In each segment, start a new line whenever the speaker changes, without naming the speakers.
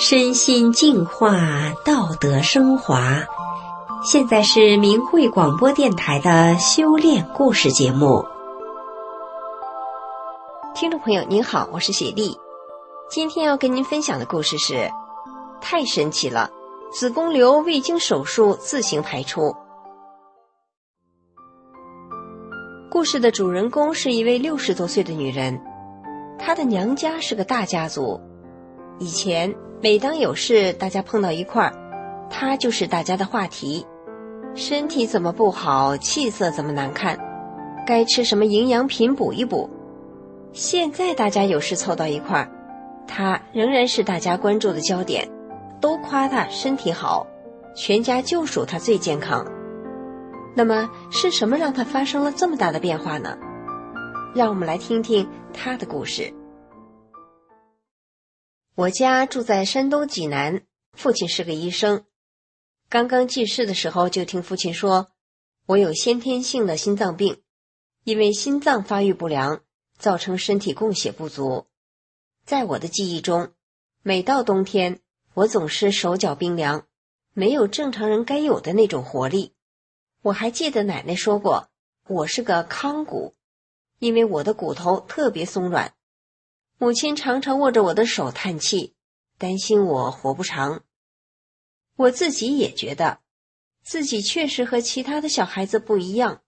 身心净化，道德升华。现在是明慧广播电台的修炼故事节目。
听众朋友您好，我是雪莉。今天要跟您分享的故事是：太神奇了，子宫瘤未经手术自行排出。故事的主人公是一位六十多岁的女人，她的娘家是个大家族。以前每当有事，大家碰到一块儿，他就是大家的话题。身体怎么不好，气色怎么难看，该吃什么营养品补一补。现在大家有事凑到一块儿，他仍然是大家关注的焦点，都夸他身体好，全家就属他最健康。那么是什么让他发生了这么大的变化呢？让我们来听听他的故事。我家住在山东济南，父亲是个医生。刚刚记事的时候，就听父亲说，我有先天性的心脏病，因为心脏发育不良，造成身体供血不足。在我的记忆中，每到冬天，我总是手脚冰凉，没有正常人该有的那种活力。我还记得奶奶说过，我是个康骨，因为我的骨头特别松软。母亲常常握着我的手叹气，担心我活不长。我自己也觉得，自己确实和其他的小孩子不一样。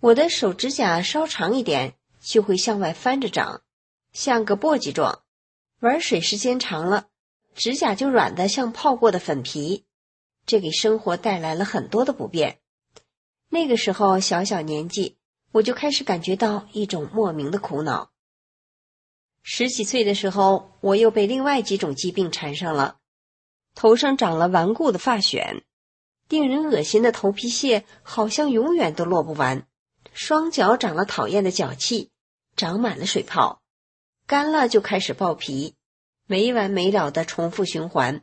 我的手指甲稍长一点，就会向外翻着长，像个簸箕状。玩水时间长了，指甲就软的像泡过的粉皮，这给生活带来了很多的不便。那个时候小小年纪，我就开始感觉到一种莫名的苦恼。十几岁的时候，我又被另外几种疾病缠上了，头上长了顽固的发癣，令人恶心的头皮屑好像永远都落不完，双脚长了讨厌的脚气，长满了水泡，干了就开始爆皮，没完没了的重复循环。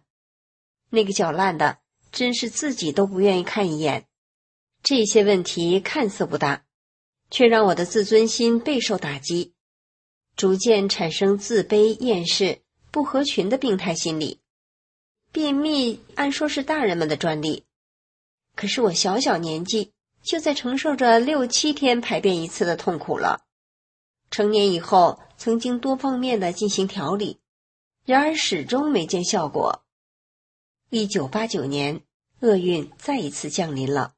那个脚烂的，真是自己都不愿意看一眼。这些问题看似不大，却让我的自尊心备受打击。逐渐产生自卑、厌世、不合群的病态心理。便秘按说是大人们的专利，可是我小小年纪就在承受着六七天排便一次的痛苦了。成年以后，曾经多方面的进行调理，然而始终没见效果。一九八九年，厄运再一次降临了。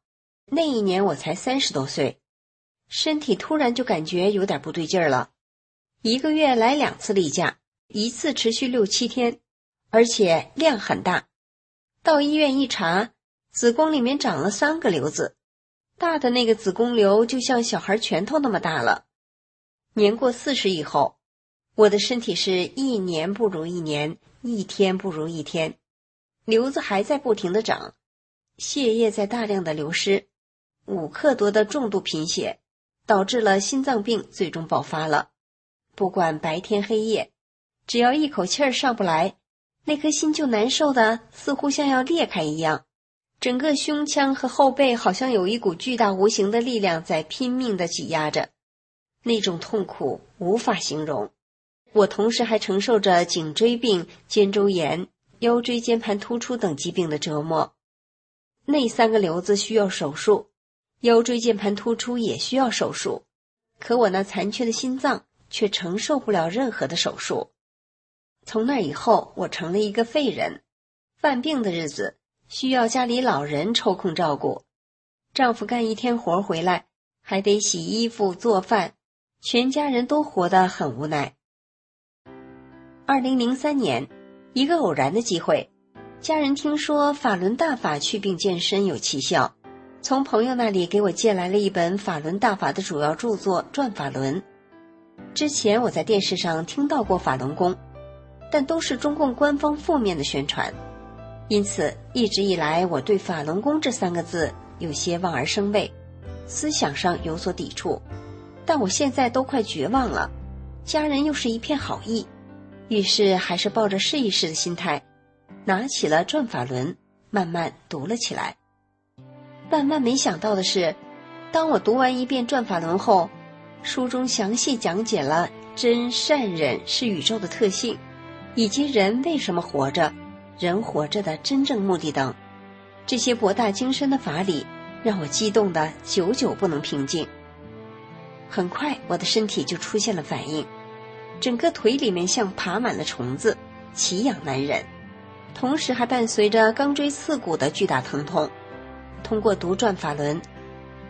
那一年我才三十多岁，身体突然就感觉有点不对劲儿了。一个月来两次例假，一次持续六七天，而且量很大。到医院一查，子宫里面长了三个瘤子，大的那个子宫瘤就像小孩拳头那么大了。年过四十以后，我的身体是一年不如一年，一天不如一天，瘤子还在不停的长，血液在大量的流失，五克多的重度贫血，导致了心脏病最终爆发了。不管白天黑夜，只要一口气儿上不来，那颗心就难受的似乎像要裂开一样，整个胸腔和后背好像有一股巨大无形的力量在拼命的挤压着，那种痛苦无法形容。我同时还承受着颈椎病、肩周炎、腰椎间盘突出等疾病的折磨。那三个瘤子需要手术，腰椎间盘突出也需要手术，可我那残缺的心脏。却承受不了任何的手术。从那以后，我成了一个废人。犯病的日子需要家里老人抽空照顾，丈夫干一天活回来还得洗衣服做饭，全家人都活得很无奈。二零零三年，一个偶然的机会，家人听说法轮大法祛病健身有奇效，从朋友那里给我借来了一本法轮大法的主要著作《转法轮》。之前我在电视上听到过法轮功，但都是中共官方负面的宣传，因此一直以来我对法轮功这三个字有些望而生畏，思想上有所抵触。但我现在都快绝望了，家人又是一片好意，于是还是抱着试一试的心态，拿起了转法轮，慢慢读了起来。万万没想到的是，当我读完一遍转法轮后。书中详细讲解了真善忍是宇宙的特性，以及人为什么活着，人活着的真正目的等，这些博大精深的法理让我激动的久久不能平静。很快，我的身体就出现了反应，整个腿里面像爬满了虫子，奇痒难忍，同时还伴随着钢锥刺骨的巨大疼痛。通过读转法轮，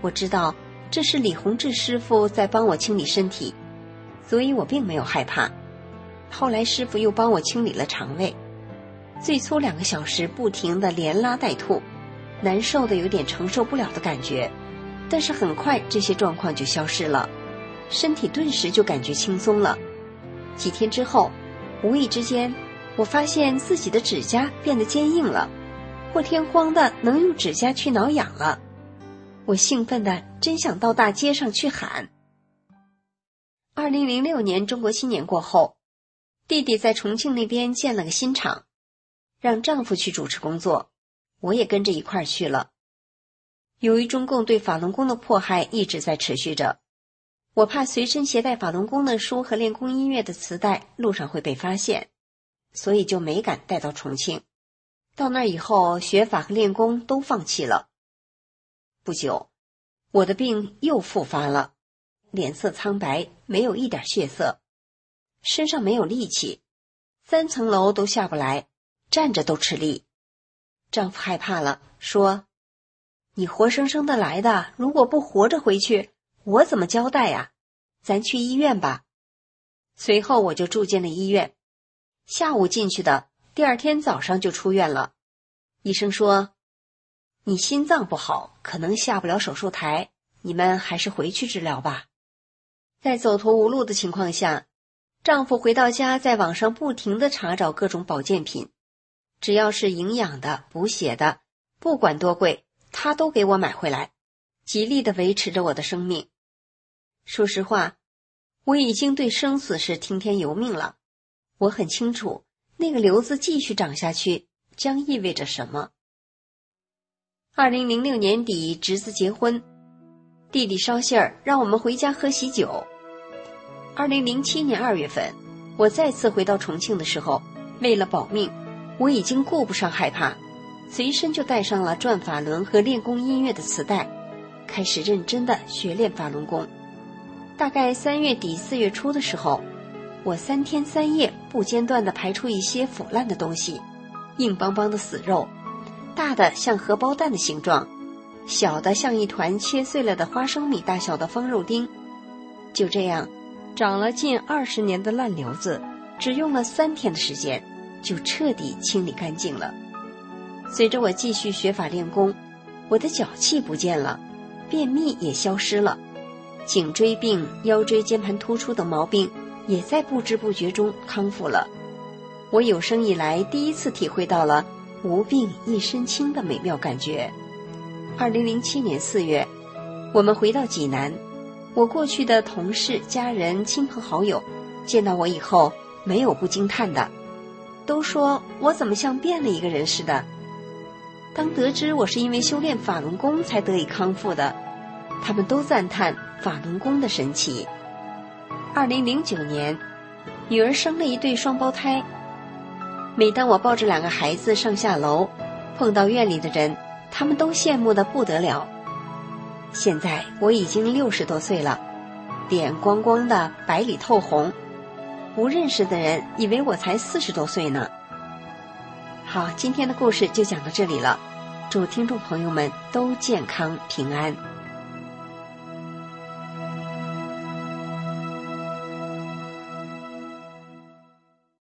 我知道这是李洪志师傅在帮我清理身体，所以我并没有害怕。后来师傅又帮我清理了肠胃，最初两个小时不停的连拉带吐，难受的有点承受不了的感觉，但是很快这些状况就消失了，身体顿时就感觉轻松了。几天之后，无意之间，我发现自己的指甲变得坚硬了，破天荒的能用指甲去挠痒了，我兴奋的真想到大街上去喊。二零零六年中国新年过后。弟弟在重庆那边建了个新厂，让丈夫去主持工作，我也跟着一块儿去了。由于中共对法轮功的迫害一直在持续着，我怕随身携带法轮功的书和练功音乐的磁带路上会被发现，所以就没敢带到重庆。到那以后，学法和练功都放弃了。不久，我的病又复发了，脸色苍白，没有一点血色。身上没有力气，三层楼都下不来，站着都吃力。丈夫害怕了，说：“你活生生的来的，如果不活着回去，我怎么交代呀？咱去医院吧。”随后我就住进了医院，下午进去的，第二天早上就出院了。医生说：“你心脏不好，可能下不了手术台，你们还是回去治疗吧。”在走投无路的情况下。丈夫回到家，在网上不停的查找各种保健品，只要是营养的、补血的，不管多贵，他都给我买回来，极力的维持着我的生命。说实话，我已经对生死是听天由命了。我很清楚，那个瘤子继续长下去将意味着什么。二零零六年底，侄子结婚，弟弟捎信儿让我们回家喝喜酒。二零零七年二月份，我再次回到重庆的时候，为了保命，我已经顾不上害怕，随身就带上了转法轮和练功音乐的磁带，开始认真的学练法轮功。大概三月底四月初的时候，我三天三夜不间断的排出一些腐烂的东西，硬邦邦的死肉，大的像荷包蛋的形状，小的像一团切碎了的花生米大小的方肉丁，就这样。长了近二十年的烂瘤子，只用了三天的时间，就彻底清理干净了。随着我继续学法练功，我的脚气不见了，便秘也消失了，颈椎病、腰椎间盘突出等毛病也在不知不觉中康复了。我有生以来第一次体会到了无病一身轻的美妙感觉。二零零七年四月，我们回到济南。我过去的同事、家人、亲朋好友，见到我以后，没有不惊叹的，都说我怎么像变了一个人似的。当得知我是因为修炼法轮功才得以康复的，他们都赞叹法轮功的神奇。二零零九年，女儿生了一对双胞胎。每当我抱着两个孩子上下楼，碰到院里的人，他们都羡慕的不得了。现在我已经六十多岁了，脸光光的，白里透红，不认识的人以为我才四十多岁呢。好，今天的故事就讲到这里了，祝听众朋友们都健康平安。